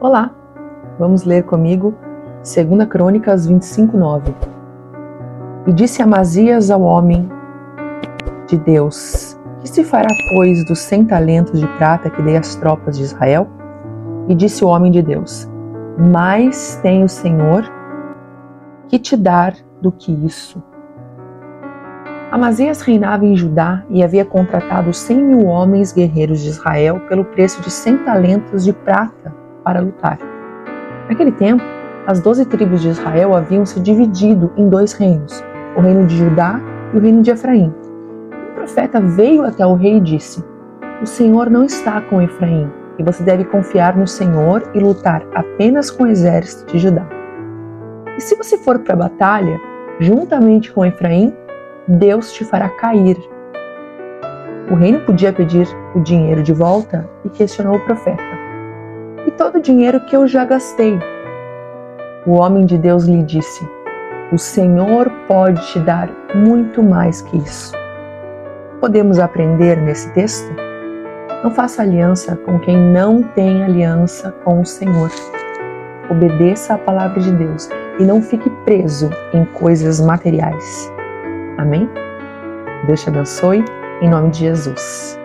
Olá! Vamos ler comigo 2 Crônicas 25, 9. E disse Amazias ao homem de Deus: Que se fará, pois, dos cem talentos de prata que dei às tropas de Israel? E disse o homem de Deus: Mais tem o Senhor que te dar do que isso. Amazias reinava em Judá e havia contratado cem mil homens guerreiros de Israel pelo preço de cem talentos de prata para lutar. Naquele tempo, as doze tribos de Israel haviam se dividido em dois reinos, o reino de Judá e o reino de Efraim. O profeta veio até o rei e disse: O Senhor não está com Efraim, e você deve confiar no Senhor e lutar apenas com o exército de Judá. E se você for para a batalha, juntamente com Efraim, Deus te fará cair. O reino podia pedir o dinheiro de volta e questionou o profeta todo o dinheiro que eu já gastei. O homem de Deus lhe disse: O Senhor pode te dar muito mais que isso. Podemos aprender nesse texto? Não faça aliança com quem não tem aliança com o Senhor. Obedeça à palavra de Deus e não fique preso em coisas materiais. Amém? Deus te abençoe, em nome de Jesus.